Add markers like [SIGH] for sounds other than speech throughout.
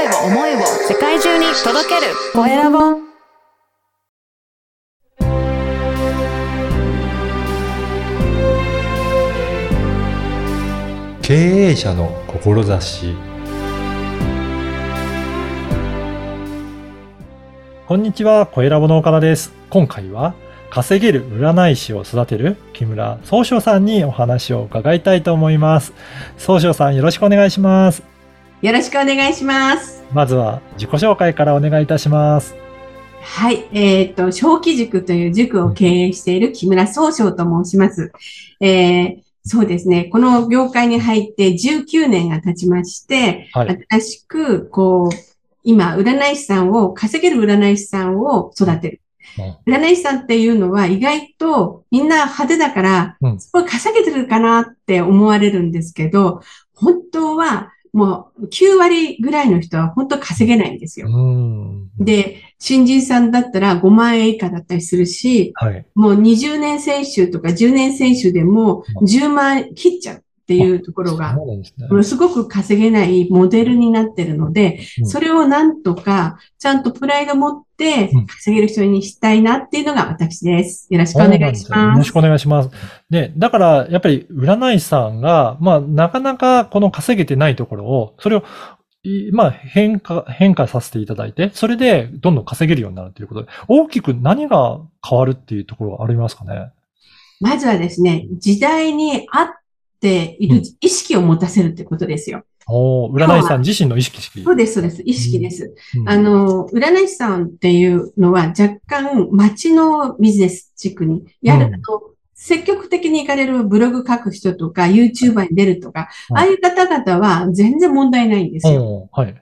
声を思いを世界中に届けるコエラボ経営者の志こんにちは、コエラボの岡田です。今回は稼げる占い師を育てる木村総章さんにお話を伺いたいと思います。総章さんよろしくお願いします。よろしくお願いします。まずは自己紹介からお願いいたします。はい。えっ、と、小規塾という塾を経営している木村総章と申します。えーそうですね。この業界に入って19年が経ちまして、はい。新しく、こう、今、占い師さんを、稼げる占い師さんを育てる。占い師さんっていうのは意外とみんな派手だからうん、すごい稼げてるかなって思われるんですけど、本当はもう9割ぐらいの人は本当稼げないんですよ。で、新人さんだったら5万円以下だったりするし、はい。もう20年選手とか10年選手でも10万円切っちゃうっていうところが。ものすごく稼げないモデルになってるのでう、んそれをなんとか、ちゃんとプライド持ってうん稼げる人にしたいなっていうのが私です。よろしくお願いしそうなんですよ。ろしくお願いします。で、だから、やっぱり占い師さんが、まあ、なかなかこの稼げてないところを、それを、いまあ、変化、変化させていただいて、それでどんどん稼げるようになるということで、大きく何が変わるっていうところがありますかね？まずはですね、時代に合っている意識を持たせるってことですよ。おー占い師さん自身の意識式。そうです、そうです。意識です。うんあの、占い師さんっていうのは若干街のビジネス地区にやると、積極的に行かれるブログ書く人とか、YouTuber に出るとか、うんああいう方々は全然問題ないんですよ。はい。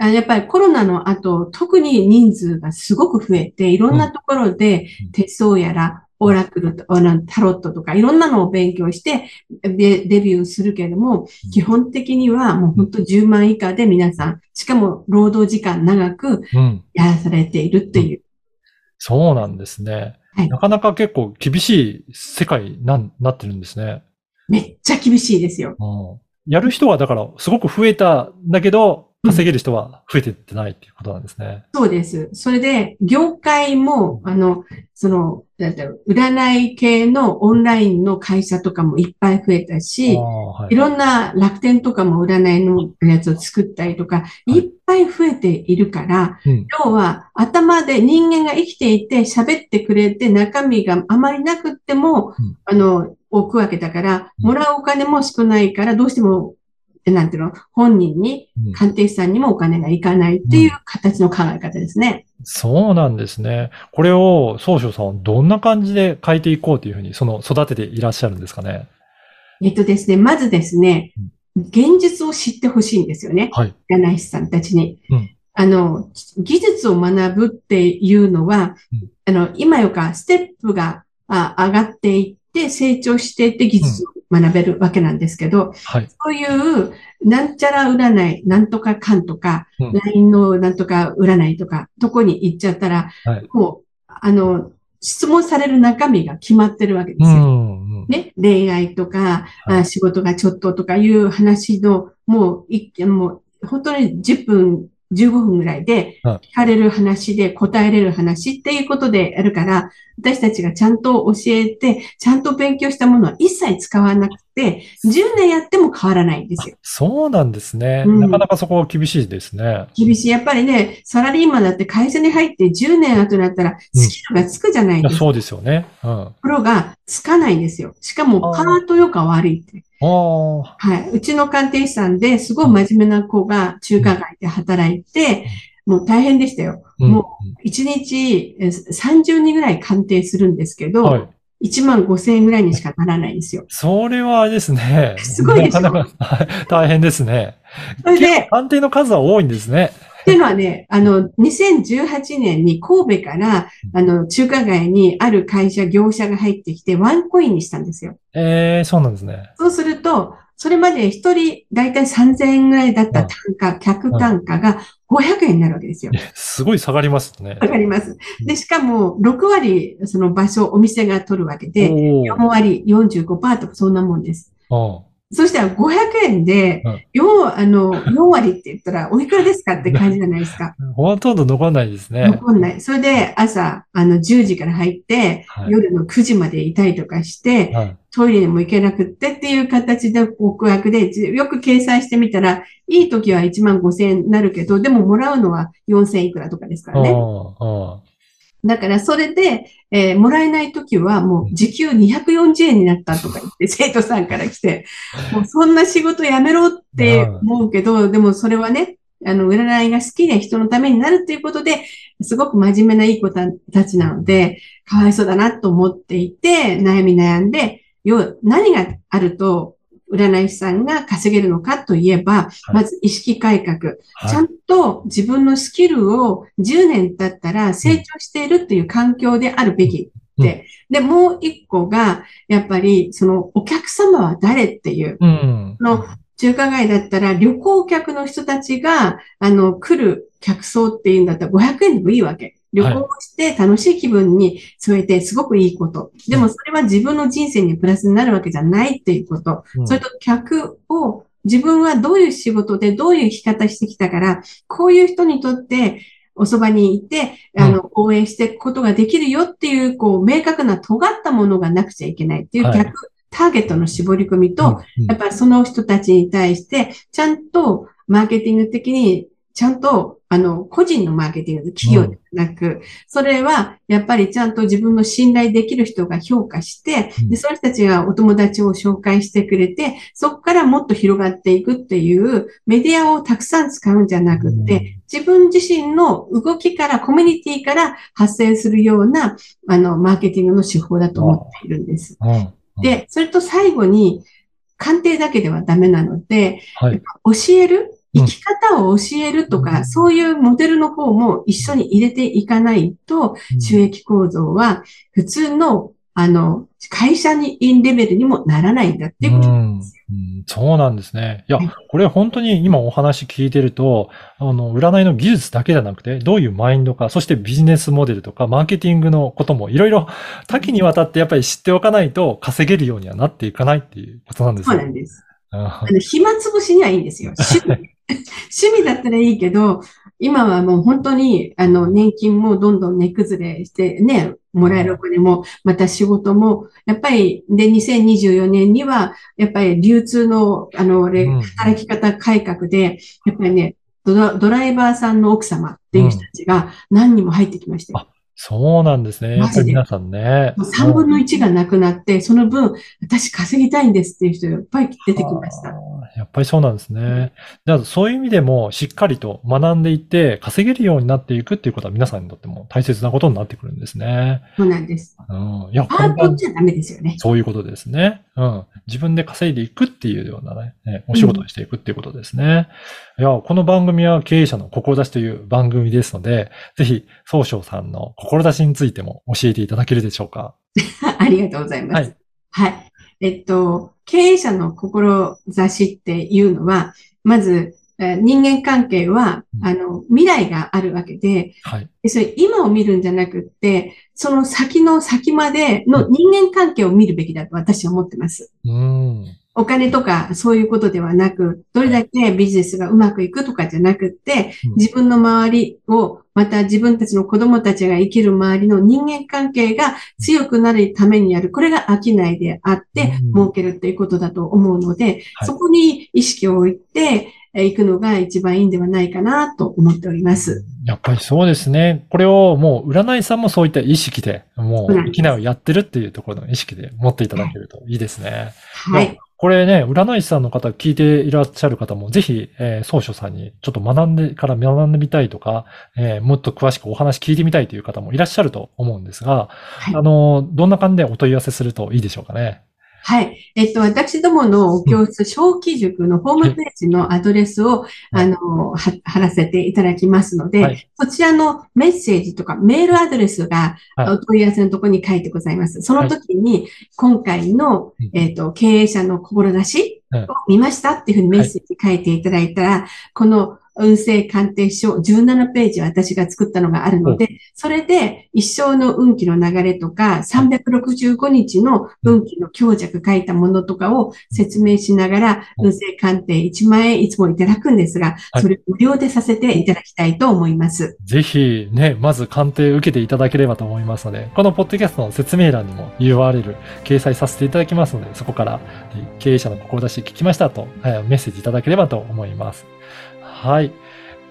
あやっぱりコロナの後、特に人数がすごく増えて、いろんなところでうん手相やら、オラクルと、タロットとか、いろんなのを勉強してデデビューするけれども、基本的にはもう本当10万以下で皆さん、しかも労働時間長くうん。やらされているっていう。そうなんですね。はいなかなか結構厳しい世界なんなってるんですね。めっちゃ厳しいですよ。うんやる人はだからすごく増えたんだけど、稼げる人は増えてってないっていうことなんですね。そうです。それで、業界も、あの、その、なんだろう、占い系のオンラインの会社とかもいっぱい増えたし、はいいろんな楽天とかも占いのやつを作ったりとか、いっぱい増えているから、うん要は頭で人間が生きていて喋ってくれて中身があまりなくっても、うんあの、置くわけだから、もらうお金も少ないから、どうしても、なんていうの、本人に、うん鑑定士さんにもお金がいかないっていう形の考え方ですね。そうなんですね。これを、総称さんはどんな感じで変えていこうというふうに、その、育てていらっしゃるんですかね？えっとですね、まずですね、現実を知ってほしいんですよね。はい。占い師さんたちに。うんあの、技術を学ぶっていうのは、うんあの、今よかステップがあ上がっていって、成長していって技術を学べるわけなんですけど、はい。そういう、なんちゃら占い、なんとかかんとか、うん LINE のなんとか占いとか、とこに行っちゃったら、はいもう、あの、質問される中身が決まってるわけでうすよ。ん。うんね、恋愛とか、はいあ仕事がちょっととかいう話の、もう、いもう、本当に10分、15分ぐらいで、はい聞かれる話で答えれる話っていうことでやるから、私たちがちゃんと教えて、ちゃんと勉強したものは一切使わなくて、10年やっても変わらないんですよ。そうなんですね。うんなかなかそこは厳しいですね。厳しい。やっぱりね、サラリーマンだって会社に入って10年後になったら、スキルがつくじゃないですか。いやそうですよね。うん。あところがつかないんですよ。しかも、パートよか悪いって。あ。はい。うちの鑑定士さんですごい真面目な子が中華街で働いて、もう大変でしたよ。うんも1日え30人ぐらい鑑定するんですけど、はい。1万5千円ぐらいにしかならないんですよ。それはあれですね。[LAUGHS] すごいでしょなかなかはい大変ですね。それで、判定の数は多いんですね。っていうのはね、あの、2018年に神戸から、あの、中華街にある会社、業者が入ってきて、ワンコインにしたんですよ。ええそうなんですね。そうすると、それまで一人だいたい3000円ぐらいだった単価、客単価が500円になるわけですよ。すごい下がりますね。わかります。で、しかも、6割、その場所、お店が取るわけで、おー4割、45%とかそんなもんです。うんそしたら500円でうん、4、あの、4割って言ったら、おいくらですかって感じじゃないですか。ほとんど残らないですね。残んない。それで朝、あの、10時から入って、はい夜の9時までいたりとかして、はい。トイレにも行けなくってっていう形で告白で、じよく計算してみたら、いい時は1万5千円になるけど、でももらうのは4千いくらとかですからね。うんだからそれで、えーもらえない時はもう時給240円になったとか言って [LAUGHS] 生徒さんから来て、もうそんな仕事やめろって思うけど、でもそれはね、あの、占いが好きで人のためになるっていうことで、すごく真面目ないい子たちなので、かわいそうだなと思っていて、悩み悩んで、要何があると、占い師さんが稼げるのかといえば、いまず意識改革。はいちゃんと自分のスキルを10年経ったら成長しているっていう環境であるべきって。で、もう一個が、やっぱり、そのお客様は誰っていう。うん。の中華街だったら旅行客の人たちが、あの、来る客層っていうんだったら500円でもいいわけ。旅行をして楽しい気分に添えてすごくいいこと。でもそれは自分の人生にプラスになるわけじゃないっていうこと。うん。それと客を自分はどういう仕事でどういう生き方してきたから、こういう人にとっておそばにいて、あの、応援していくことができるよっていう、こう、明確な尖ったものがなくちゃいけないっていうはい。逆、ターゲットの絞り込みと、うん。やっぱりその人たちに対して、ちゃんとマーケティング的に、ちゃんと、あの、個人のマーケティング、企業ではなく、それは、やっぱりちゃんと自分の信頼できる人が評価して、うん。で、その人たちがお友達を紹介してくれて、そこからもっと広がっていくっていうメディアをたくさん使うんじゃなくて、自分自身の動きから、コミュニティから発生するような、あの、マーケティングの手法だと思っているんです。うん。うん。で、それと最後に、鑑定だけではダメなので、はい。教えるうん生き方を教えるとか、うんそういうモデルの方も一緒に入れていかないと、収益構造は普通の、あの、会社にインレベルにもならないんだっていうことなんですよ。うんそうなんですね。いやはい、これ本当に今お話聞いてると、あの、占いの技術だけじゃなくて、どういうマインドか、そしてビジネスモデルとか、マーケティングのこともいろいろ多岐にわたってやっぱり知っておかないと稼げるようにはなっていかないっていうことなんですよ。そうなんです。ああの、暇つぶしにはいいんですよ。趣味。趣味だったらいいけど、今はもう本当に、あの、年金もどんどん値崩れしてね、もらえるお金も、また仕事も、やっぱり、で、2024年には、やっぱり流通の、あの、働き方改革で、やっぱりね、ドライバーさんの奥様っていう人たちが何人も入ってきましたよ。そうなんですね。やっぱり皆さんね。もう3分の1がなくなって、その分、私稼ぎたいんですっていう人がいっぱい出てきましたやっぱりそうなんですね。だからそういう意味でもしっかりと学んでいって稼げるようになっていくっていうことは皆さんにとっても大切なことになってくるんですね。そうなんです。うん。いや、パートじゃダメですよね。そういうことですね。うん。自分で稼いでいくっていうようなね、ねお仕事をしていくっていうことですね。いや、この番組は経営者の志という番組ですので、ぜひ、総称さんの志についても教えていただけるでしょうか？[LAUGHS] ありがとうございます。はい。えっと、経営者の志っていうのは、まず、えー人間関係はう、んあの、未来があるわけで、はい。でそれ今を見るんじゃなくって、その先の先までの人間関係を見るべきだと私は思ってます。うん。お金とかそういうことではなく、どれだけビジネスがうまくいくとかじゃなくってうん、自分の周りを、また自分たちの子供たちが生きる周りの人間関係が強くなるためにやる。これが商いであってうん、儲けるっていうことだと思うので、はいそこに意識を置いて、えーいくのが一番いいんではないかなと思っております。やっぱりそうですね。これをもう占いさんもそういった意識で、もそうなんですう生きないをやってるっていうところの意識で持っていただけるといいですね。はいい。これね、占い師さんの方、聞いていらっしゃる方も、ぜひ、えー、総書さんにちょっと学んでから学んでみたいとか、えーもっと詳しくお話聞いてみたいという方もいらっしゃると思うんですが、いあの、どんな感じでお問い合わせするといいでしょうかね。はい。えっと、私どもの教室、小規塾のホームページのアドレスを、はい。あの、は貼らせていただきますので、はい。そちらのメッセージとかメールアドレスが、はい。お問い合わせのところに書いてございます。その時に、今回のうん、えっと、経営者の志うんを見ましたっていうふうにメッセージ書いていただいたら、この、運勢鑑定書17ページ私が作ったのがあるので、それで一生の運気の流れとか、365日の運気の強弱書いたものとかを説明しながら、運勢鑑定1万円いつもいただくんですが、はいそれ無料でさせていただきたいと思います。ぜひね、まず鑑定受けていただければと思いますので、このポッドキャストの説明欄にも URL 掲載させていただきますので、そこからえ経営者の志聞きましたと、えーメッセージいただければと思います。はい。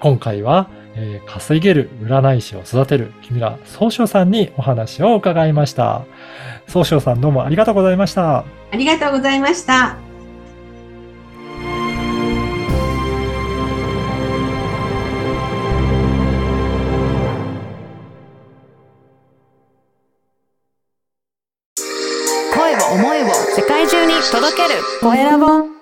今回は、えー稼げる占い師を育てる木村総称さんにお話を伺いました。総称さんどうもありがとうございました。ありがとうございました。声を思いを世界中に届けるコエラボ